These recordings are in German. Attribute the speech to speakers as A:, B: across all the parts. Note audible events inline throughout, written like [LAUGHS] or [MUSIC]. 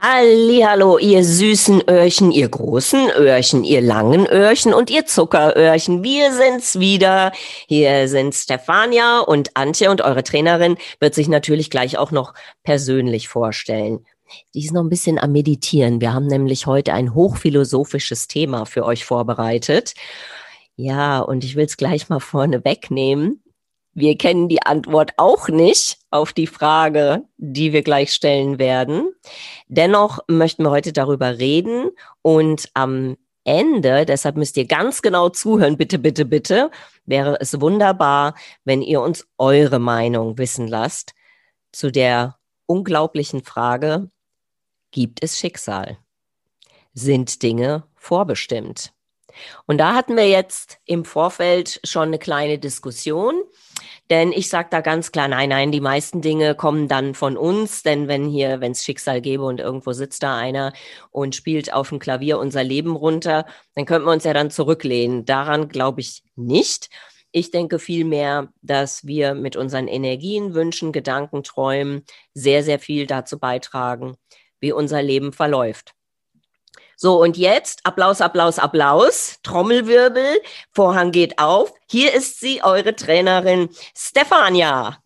A: Hallo, ihr süßen Öhrchen, ihr großen Öhrchen, ihr langen Öhrchen und ihr Zuckeröhrchen. Wir sind's wieder. Hier sind Stefania und Antje und eure Trainerin wird sich natürlich gleich auch noch persönlich vorstellen. Die ist noch ein bisschen am Meditieren. Wir haben nämlich heute ein hochphilosophisches Thema für euch vorbereitet. Ja, und ich will es gleich mal vorne wegnehmen. Wir kennen die Antwort auch nicht auf die Frage, die wir gleich stellen werden. Dennoch möchten wir heute darüber reden und am Ende, deshalb müsst ihr ganz genau zuhören, bitte, bitte, bitte, wäre es wunderbar, wenn ihr uns eure Meinung wissen lasst zu der unglaublichen Frage, gibt es Schicksal? Sind Dinge vorbestimmt? Und da hatten wir jetzt im Vorfeld schon eine kleine Diskussion. Denn ich sage da ganz klar, nein, nein, die meisten Dinge kommen dann von uns. Denn wenn hier, wenn es Schicksal gäbe und irgendwo sitzt da einer und spielt auf dem Klavier unser Leben runter, dann könnten wir uns ja dann zurücklehnen. Daran glaube ich nicht. Ich denke vielmehr, dass wir mit unseren Energien, Wünschen, Gedanken, Träumen sehr, sehr viel dazu beitragen, wie unser Leben verläuft. So, und jetzt Applaus, Applaus, Applaus, Trommelwirbel, Vorhang geht auf. Hier ist sie, eure Trainerin Stefania.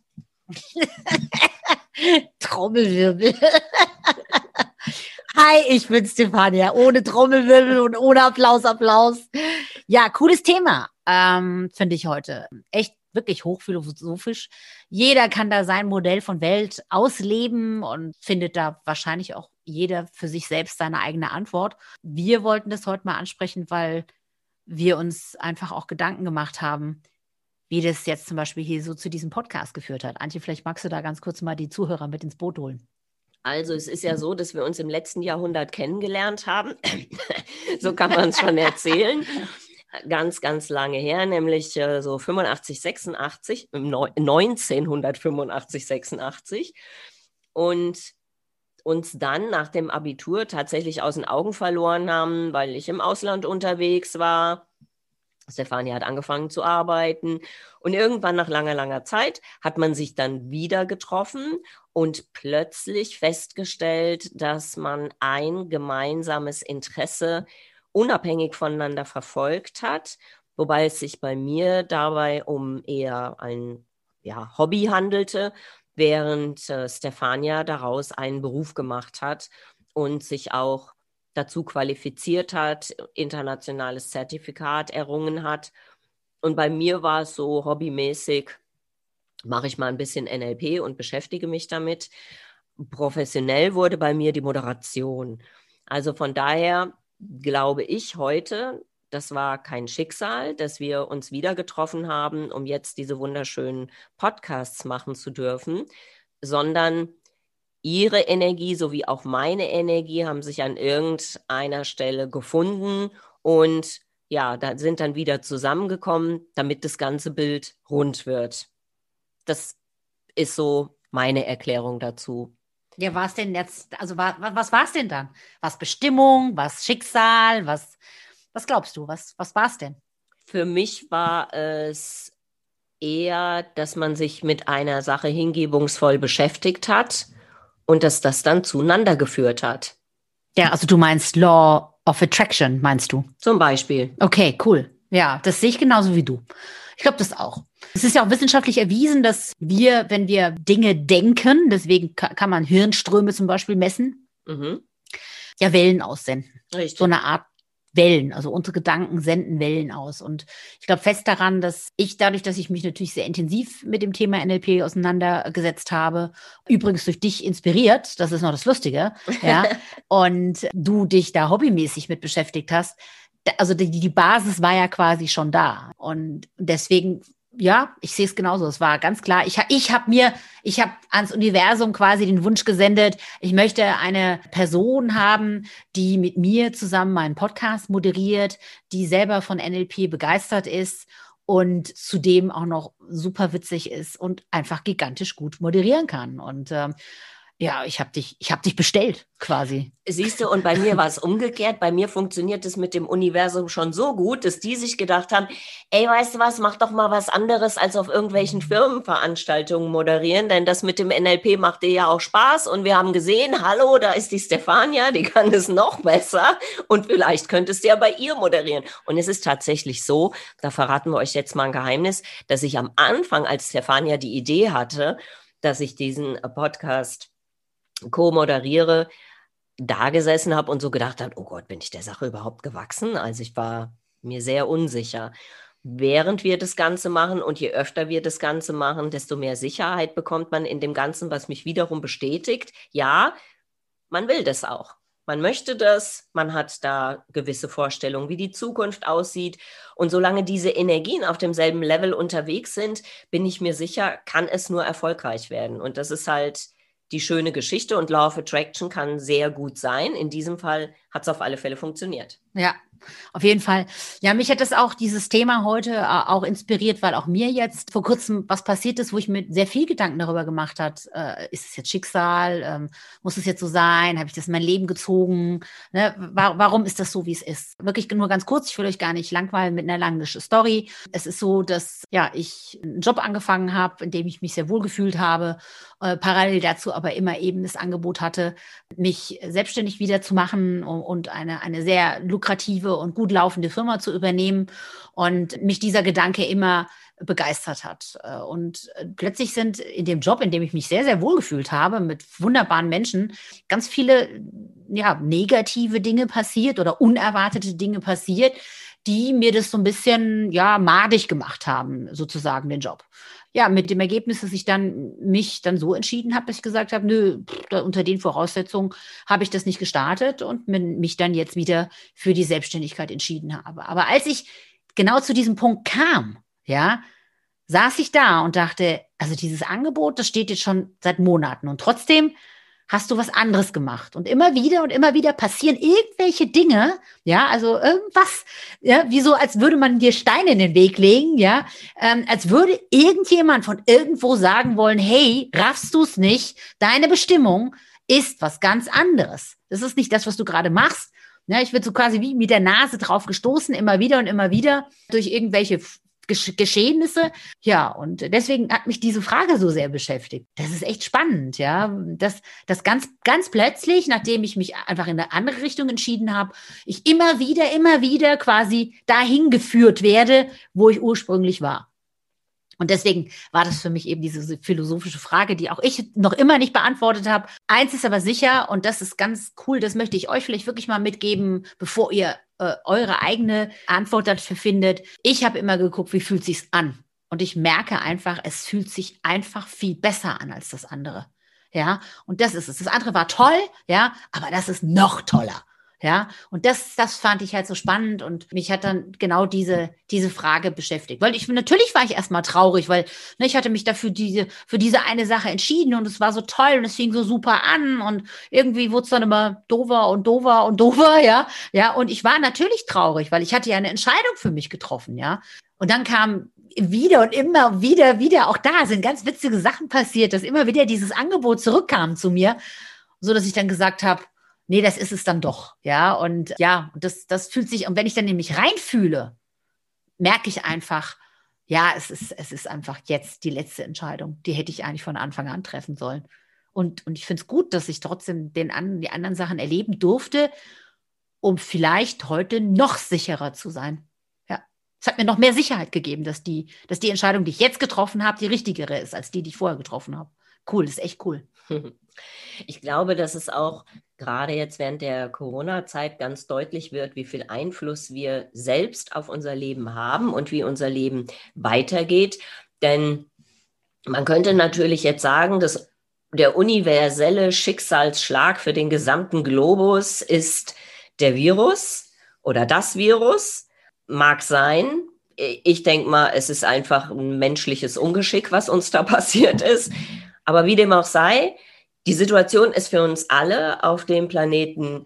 A: [LAUGHS]
B: Trommelwirbel. Hi, ich bin Stefania. Ohne Trommelwirbel und ohne Applaus, Applaus. Ja, cooles Thema, ähm, finde ich heute. Echt wirklich hochphilosophisch. Jeder kann da sein Modell von Welt ausleben und findet da wahrscheinlich auch jeder für sich selbst seine eigene Antwort. Wir wollten das heute mal ansprechen, weil wir uns einfach auch Gedanken gemacht haben, wie das jetzt zum Beispiel hier so zu diesem Podcast geführt hat. Antje, vielleicht magst du da ganz kurz mal die Zuhörer mit ins Boot holen.
A: Also es ist ja so, dass wir uns im letzten Jahrhundert kennengelernt haben. [LAUGHS] so kann man es schon erzählen ganz, ganz lange her, nämlich äh, so 85, 86, 1985, 86. Und uns dann nach dem Abitur tatsächlich aus den Augen verloren haben, weil ich im Ausland unterwegs war. Stefania hat angefangen zu arbeiten und irgendwann nach langer, langer Zeit hat man sich dann wieder getroffen und plötzlich festgestellt, dass man ein gemeinsames Interesse unabhängig voneinander verfolgt hat, wobei es sich bei mir dabei um eher ein ja, Hobby handelte, während äh, Stefania daraus einen Beruf gemacht hat und sich auch dazu qualifiziert hat, internationales Zertifikat errungen hat. Und bei mir war es so hobbymäßig, mache ich mal ein bisschen NLP und beschäftige mich damit. Professionell wurde bei mir die Moderation. Also von daher glaube ich heute, das war kein Schicksal, dass wir uns wieder getroffen haben, um jetzt diese wunderschönen Podcasts machen zu dürfen, sondern ihre Energie sowie auch meine Energie haben sich an irgendeiner Stelle gefunden und ja, da sind dann wieder zusammengekommen, damit das ganze Bild rund wird. Das ist so meine Erklärung dazu.
B: Ja, war es denn jetzt, also war, was war es denn dann? Was Bestimmung, was Schicksal, was, was glaubst du, was, was war es denn?
A: Für mich war es eher, dass man sich mit einer Sache hingebungsvoll beschäftigt hat und dass das dann zueinander geführt hat.
B: Ja, also du meinst Law of Attraction, meinst du?
A: Zum Beispiel.
B: Okay, cool. Ja, das sehe ich genauso wie du. Ich glaube das auch. Es ist ja auch wissenschaftlich erwiesen, dass wir, wenn wir Dinge denken, deswegen kann man Hirnströme zum Beispiel messen, mhm. ja Wellen aussenden. Richtig. So eine Art Wellen. Also unsere Gedanken senden Wellen aus. Und ich glaube fest daran, dass ich dadurch, dass ich mich natürlich sehr intensiv mit dem Thema NLP auseinandergesetzt habe, übrigens durch dich inspiriert, das ist noch das Lustige, [LAUGHS] ja, und du dich da hobbymäßig mit beschäftigt hast, also die, die Basis war ja quasi schon da. Und deswegen ja, ich sehe es genauso. Es war ganz klar. Ich, ich habe mir, ich habe ans Universum quasi den Wunsch gesendet, ich möchte eine Person haben, die mit mir zusammen meinen Podcast moderiert, die selber von NLP begeistert ist und zudem auch noch super witzig ist und einfach gigantisch gut moderieren kann. Und ähm, ja, ich habe dich, ich habe dich bestellt quasi.
A: Siehst du, und bei mir war es umgekehrt. Bei mir funktioniert es mit dem Universum schon so gut, dass die sich gedacht haben, ey, weißt du was, mach doch mal was anderes als auf irgendwelchen Firmenveranstaltungen moderieren, denn das mit dem NLP macht dir ja auch Spaß. Und wir haben gesehen, hallo, da ist die Stefania, die kann es noch besser und vielleicht könntest du ja bei ihr moderieren. Und es ist tatsächlich so, da verraten wir euch jetzt mal ein Geheimnis, dass ich am Anfang, als Stefania die Idee hatte, dass ich diesen Podcast co-moderiere, da gesessen habe und so gedacht habe, oh Gott, bin ich der Sache überhaupt gewachsen? Also ich war mir sehr unsicher. Während wir das Ganze machen und je öfter wir das Ganze machen, desto mehr Sicherheit bekommt man in dem Ganzen, was mich wiederum bestätigt. Ja, man will das auch. Man möchte das, man hat da gewisse Vorstellungen, wie die Zukunft aussieht. Und solange diese Energien auf demselben Level unterwegs sind, bin ich mir sicher, kann es nur erfolgreich werden. Und das ist halt die schöne Geschichte und Law of Attraction kann sehr gut sein. In diesem Fall hat es auf alle Fälle funktioniert.
B: Ja, auf jeden Fall. Ja, mich hat das auch dieses Thema heute äh, auch inspiriert, weil auch mir jetzt vor kurzem was passiert ist, wo ich mir sehr viel Gedanken darüber gemacht hat. Äh, ist es jetzt Schicksal? Ähm, muss es jetzt so sein? Habe ich das in mein Leben gezogen? Ne? Wa warum ist das so, wie es ist? Wirklich nur ganz kurz. Ich will euch gar nicht langweilen mit einer langen Story. Es ist so, dass ja ich einen Job angefangen habe, in dem ich mich sehr wohl gefühlt habe. Äh, parallel dazu aber immer eben das Angebot hatte, mich selbstständig wieder zu machen und eine, eine sehr lukrative und gut laufende Firma zu übernehmen und mich dieser Gedanke immer begeistert hat. Äh, und äh, plötzlich sind in dem Job, in dem ich mich sehr, sehr wohl gefühlt habe, mit wunderbaren Menschen, ganz viele ja, negative Dinge passiert oder unerwartete Dinge passiert, die mir das so ein bisschen ja madig gemacht haben, sozusagen den Job ja, mit dem Ergebnis, dass ich dann mich dann so entschieden habe, dass ich gesagt habe, nö, unter den Voraussetzungen habe ich das nicht gestartet und mich dann jetzt wieder für die Selbstständigkeit entschieden habe. Aber als ich genau zu diesem Punkt kam, ja, saß ich da und dachte, also dieses Angebot, das steht jetzt schon seit Monaten und trotzdem hast du was anderes gemacht. Und immer wieder und immer wieder passieren irgendwelche Dinge, ja, also irgendwas, ja, wie so, als würde man dir Steine in den Weg legen, ja, ähm, als würde irgendjemand von irgendwo sagen wollen, hey, raffst du es nicht? Deine Bestimmung ist was ganz anderes. Das ist nicht das, was du gerade machst. Ja, ich werde so quasi wie mit der Nase drauf gestoßen, immer wieder und immer wieder durch irgendwelche Geschehnisse. Ja, und deswegen hat mich diese Frage so sehr beschäftigt. Das ist echt spannend, ja. dass das ganz, ganz plötzlich, nachdem ich mich einfach in eine andere Richtung entschieden habe, ich immer wieder, immer wieder quasi dahin geführt werde, wo ich ursprünglich war. Und deswegen war das für mich eben diese philosophische Frage, die auch ich noch immer nicht beantwortet habe. Eins ist aber sicher, und das ist ganz cool, das möchte ich euch vielleicht wirklich mal mitgeben, bevor ihr äh, eure eigene Antwort dafür findet. Ich habe immer geguckt, wie fühlt sich's an? Und ich merke einfach, es fühlt sich einfach viel besser an als das andere. Ja, und das ist es. Das andere war toll, ja, aber das ist noch toller. Ja, und das, das fand ich halt so spannend und mich hat dann genau diese, diese Frage beschäftigt. Weil ich, natürlich war ich erstmal traurig, weil ne, ich hatte mich dafür diese, für diese eine Sache entschieden und es war so toll und es fing so super an und irgendwie wurde es dann immer dover und dover und [LAUGHS] dover, ja. Ja, und ich war natürlich traurig, weil ich hatte ja eine Entscheidung für mich getroffen, ja. Und dann kam wieder und immer wieder, wieder, auch da sind ganz witzige Sachen passiert, dass immer wieder dieses Angebot zurückkam zu mir, so dass ich dann gesagt habe, nee, das ist es dann doch. Ja, und ja, das, das fühlt sich, und wenn ich dann nämlich reinfühle, merke ich einfach, ja, es ist, es ist einfach jetzt die letzte Entscheidung. Die hätte ich eigentlich von Anfang an treffen sollen. Und, und ich finde es gut, dass ich trotzdem den an, die anderen Sachen erleben durfte, um vielleicht heute noch sicherer zu sein. Ja, es hat mir noch mehr Sicherheit gegeben, dass die, dass die Entscheidung, die ich jetzt getroffen habe, die richtigere ist als die, die ich vorher getroffen habe. Cool, das ist echt cool. [LAUGHS]
A: Ich glaube, dass es auch gerade jetzt während der Corona-Zeit ganz deutlich wird, wie viel Einfluss wir selbst auf unser Leben haben und wie unser Leben weitergeht. Denn man könnte natürlich jetzt sagen, dass der universelle Schicksalsschlag für den gesamten Globus ist der Virus oder das Virus. Mag sein, ich denke mal, es ist einfach ein menschliches Ungeschick, was uns da [LAUGHS] passiert ist. Aber wie dem auch sei, die Situation ist für uns alle auf dem Planeten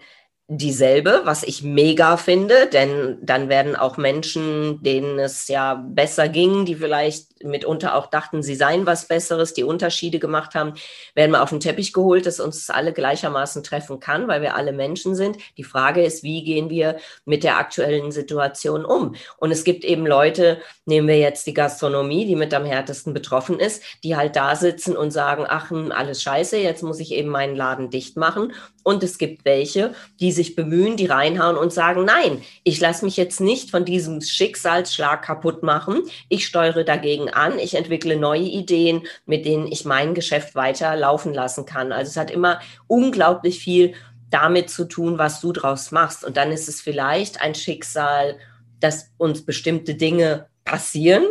A: dieselbe, was ich mega finde, denn dann werden auch Menschen, denen es ja besser ging, die vielleicht mitunter auch dachten, sie seien was Besseres, die Unterschiede gemacht haben, werden mal auf den Teppich geholt, dass uns alle gleichermaßen treffen kann, weil wir alle Menschen sind. Die Frage ist, wie gehen wir mit der aktuellen Situation um? Und es gibt eben Leute, nehmen wir jetzt die Gastronomie, die mit am härtesten betroffen ist, die halt da sitzen und sagen, ach, hm, alles scheiße, jetzt muss ich eben meinen Laden dicht machen. Und es gibt welche, die sich bemühen, die reinhauen und sagen, nein, ich lasse mich jetzt nicht von diesem Schicksalsschlag kaputt machen. Ich steuere dagegen an. Ich entwickle neue Ideen, mit denen ich mein Geschäft weiter laufen lassen kann. Also es hat immer unglaublich viel damit zu tun, was du draus machst. Und dann ist es vielleicht ein Schicksal, dass uns bestimmte Dinge passieren,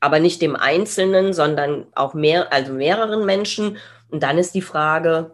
A: aber nicht dem Einzelnen, sondern auch mehr, also mehreren Menschen. Und dann ist die Frage,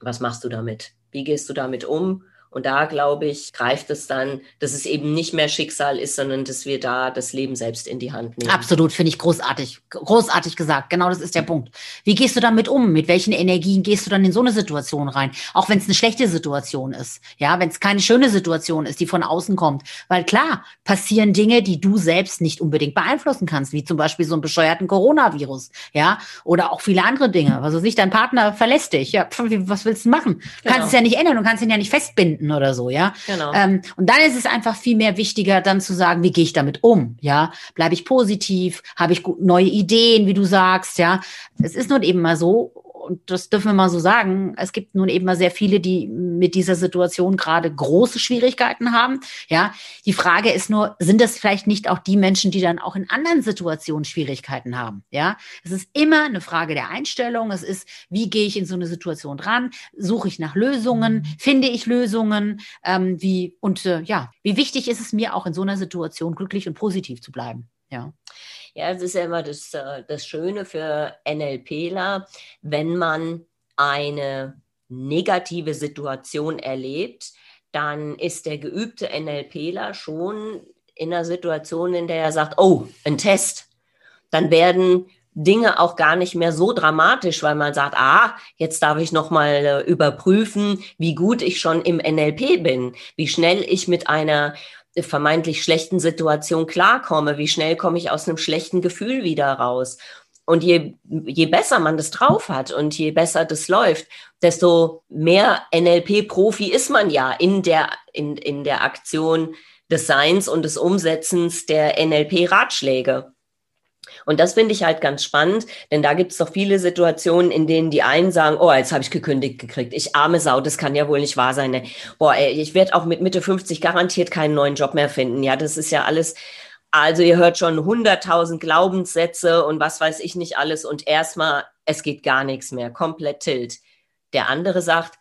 A: was machst du damit? Wie gehst du damit um? Und da, glaube ich, greift es dann, dass es eben nicht mehr Schicksal ist, sondern dass wir da das Leben selbst in die Hand nehmen.
B: Absolut, finde ich großartig. Großartig gesagt. Genau das ist der Punkt. Wie gehst du damit um? Mit welchen Energien gehst du dann in so eine Situation rein? Auch wenn es eine schlechte Situation ist. Ja, wenn es keine schöne Situation ist, die von außen kommt. Weil klar, passieren Dinge, die du selbst nicht unbedingt beeinflussen kannst, wie zum Beispiel so einen bescheuerten Coronavirus. Ja, oder auch viele andere Dinge. Also sich dein Partner verlässt dich. Ja, was willst du machen? Du genau. kannst es ja nicht ändern, du kannst ihn ja nicht festbinden finden oder so, ja. Genau. Ähm, und dann ist es einfach viel mehr wichtiger, dann zu sagen, wie gehe ich damit um, ja? Bleibe ich positiv? Habe ich neue Ideen, wie du sagst, ja? Es ist nun eben mal so, und das dürfen wir mal so sagen, es gibt nun eben mal sehr viele, die mit dieser Situation gerade große Schwierigkeiten haben. Ja, die Frage ist nur, sind das vielleicht nicht auch die Menschen, die dann auch in anderen Situationen Schwierigkeiten haben? Ja, es ist immer eine Frage der Einstellung. Es ist, wie gehe ich in so eine Situation dran? Suche ich nach Lösungen? Finde ich Lösungen? Ähm, wie, und äh, ja, wie wichtig ist es mir auch in so einer Situation glücklich und positiv zu bleiben? Ja.
A: Ja, es ist ja immer das, äh, das Schöne für NLPler, wenn man eine negative Situation erlebt, dann ist der geübte NLPler schon in einer Situation, in der er sagt, oh, ein Test. Dann werden Dinge auch gar nicht mehr so dramatisch, weil man sagt, ah, jetzt darf ich noch mal äh, überprüfen, wie gut ich schon im NLP bin, wie schnell ich mit einer vermeintlich schlechten Situation klarkomme, wie schnell komme ich aus einem schlechten Gefühl wieder raus. Und je, je besser man das drauf hat und je besser das läuft, desto mehr NLP-Profi ist man ja in der, in, in der Aktion des Seins und des Umsetzens der NLP-Ratschläge. Und das finde ich halt ganz spannend, denn da gibt es doch viele Situationen, in denen die einen sagen, oh, jetzt habe ich gekündigt gekriegt. Ich arme Sau, das kann ja wohl nicht wahr sein. Ne? Boah, ey, ich werde auch mit Mitte 50 garantiert keinen neuen Job mehr finden. Ja, das ist ja alles. Also ihr hört schon 100.000 Glaubenssätze und was weiß ich nicht alles und erstmal, es geht gar nichts mehr, komplett tilt. Der andere sagt,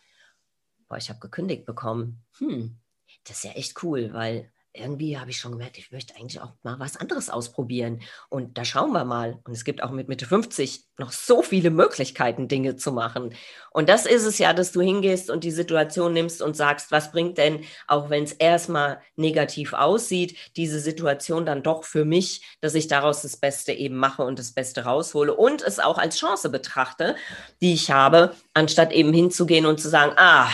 A: boah, ich habe gekündigt bekommen. Hm, das ist ja echt cool, weil irgendwie habe ich schon gemerkt, ich möchte eigentlich auch mal was anderes ausprobieren. Und da schauen wir mal. Und es gibt auch mit Mitte 50 noch so viele Möglichkeiten, Dinge zu machen. Und das ist es ja, dass du hingehst und die Situation nimmst und sagst, was bringt denn, auch wenn es erstmal negativ aussieht, diese Situation dann doch für mich, dass ich daraus das Beste eben mache und das Beste raushole und es auch als Chance betrachte, die ich habe, anstatt eben hinzugehen und zu sagen, ah,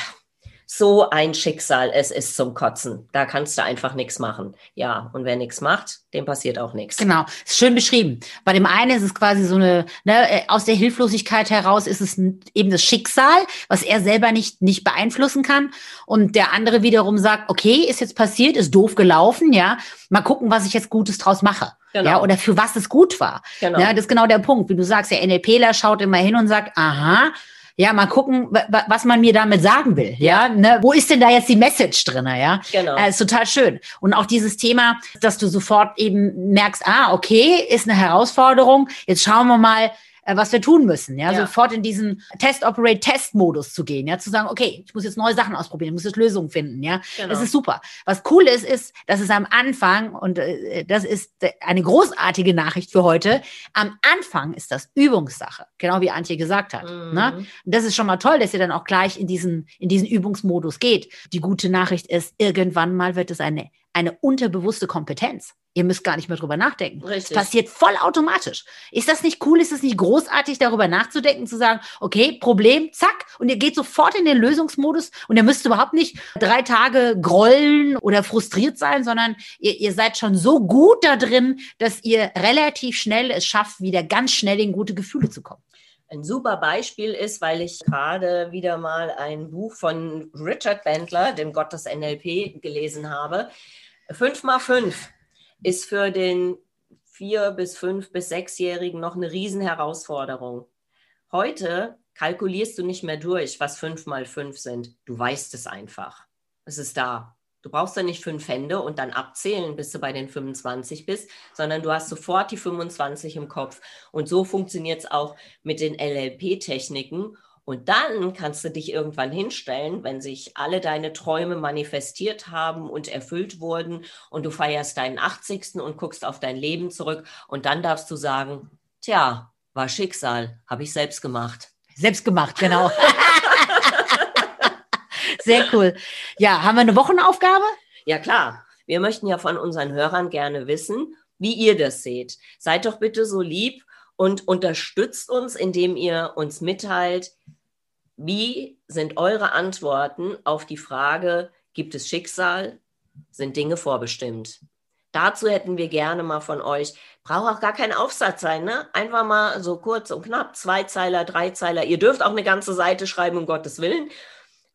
A: so ein Schicksal, es ist zum Kotzen. Da kannst du einfach nichts machen. Ja, und wer nichts macht, dem passiert auch nichts.
B: Genau, ist schön beschrieben. Bei dem einen ist es quasi so eine, ne, äh, aus der Hilflosigkeit heraus ist es eben das Schicksal, was er selber nicht, nicht beeinflussen kann. Und der andere wiederum sagt, okay, ist jetzt passiert, ist doof gelaufen, ja, mal gucken, was ich jetzt Gutes draus mache. Genau. Ja, oder für was es gut war. Genau. Ja, das ist genau der Punkt. Wie du sagst, der NLPler schaut immer hin und sagt, aha, ja, mal gucken, was man mir damit sagen will. Ja, ja ne? wo ist denn da jetzt die Message drin? Ja, genau. Äh, ist total schön. Und auch dieses Thema, dass du sofort eben merkst, ah, okay, ist eine Herausforderung. Jetzt schauen wir mal, äh, was wir tun müssen, ja? ja, sofort in diesen Test-Operate-Test-Modus zu gehen, ja, zu sagen, okay, ich muss jetzt neue Sachen ausprobieren, ich muss jetzt Lösungen finden, ja, genau. das ist super. Was cool ist, ist, dass es am Anfang, und äh, das ist eine großartige Nachricht für heute, am Anfang ist das Übungssache, genau wie Antje gesagt hat, mhm. ne? Und das ist schon mal toll, dass ihr dann auch gleich in diesen, in diesen Übungsmodus geht. Die gute Nachricht ist, irgendwann mal wird es eine eine unterbewusste Kompetenz. Ihr müsst gar nicht mehr drüber nachdenken.
A: Richtig.
B: Es passiert voll automatisch. Ist das nicht cool? Ist es nicht großartig, darüber nachzudenken, zu sagen, okay, Problem, zack, und ihr geht sofort in den Lösungsmodus und ihr müsst überhaupt nicht drei Tage grollen oder frustriert sein, sondern ihr, ihr seid schon so gut da drin, dass ihr relativ schnell es schafft, wieder ganz schnell in gute Gefühle zu kommen.
A: Ein super Beispiel ist, weil ich gerade wieder mal ein Buch von Richard Bandler, dem Gott des NLP, gelesen habe. Fünf mal fünf ist für den vier bis fünf bis sechsjährigen noch eine Riesenherausforderung. Heute kalkulierst du nicht mehr durch, was fünf mal fünf sind. Du weißt es einfach. Es ist da. Du brauchst ja nicht fünf Hände und dann abzählen, bis du bei den 25 bist, sondern du hast sofort die 25 im Kopf. Und so funktioniert es auch mit den LLP-Techniken. Und dann kannst du dich irgendwann hinstellen, wenn sich alle deine Träume manifestiert haben und erfüllt wurden und du feierst deinen 80. und guckst auf dein Leben zurück und dann darfst du sagen, tja, war Schicksal, habe ich selbst gemacht.
B: Selbst gemacht, genau. [LAUGHS] Sehr cool. Ja, haben wir eine Wochenaufgabe?
A: Ja, klar. Wir möchten ja von unseren Hörern gerne wissen, wie ihr das seht. Seid doch bitte so lieb und unterstützt uns, indem ihr uns mitteilt, wie sind eure Antworten auf die Frage, gibt es Schicksal? Sind Dinge vorbestimmt? Dazu hätten wir gerne mal von euch, braucht auch gar kein Aufsatz sein, ne? Einfach mal so kurz und knapp, zwei Zeiler, drei Zeiler. Ihr dürft auch eine ganze Seite schreiben, um Gottes Willen.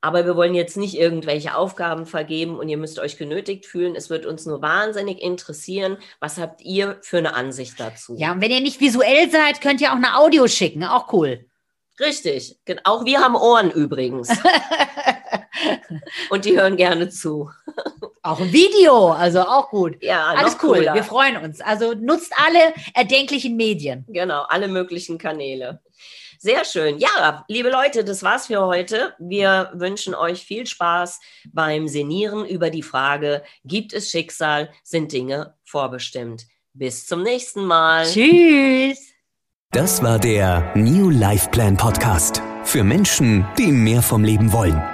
A: Aber wir wollen jetzt nicht irgendwelche Aufgaben vergeben und ihr müsst euch genötigt fühlen. Es wird uns nur wahnsinnig interessieren, was habt ihr für eine Ansicht dazu?
B: Ja, und wenn ihr nicht visuell seid, könnt ihr auch eine Audio schicken. Auch cool.
A: Richtig. Auch wir haben Ohren übrigens. [LAUGHS] und die hören gerne zu. [LAUGHS]
B: Auch ein Video, also auch gut.
A: Ja,
B: alles cool. Cooler. Wir freuen uns. Also nutzt alle erdenklichen Medien.
A: Genau, alle möglichen Kanäle. Sehr schön. Ja, liebe Leute, das war's für heute. Wir wünschen euch viel Spaß beim Senieren über die Frage, gibt es Schicksal, sind Dinge vorbestimmt? Bis zum nächsten Mal.
B: Tschüss.
C: Das war der New Life Plan Podcast für Menschen, die mehr vom Leben wollen.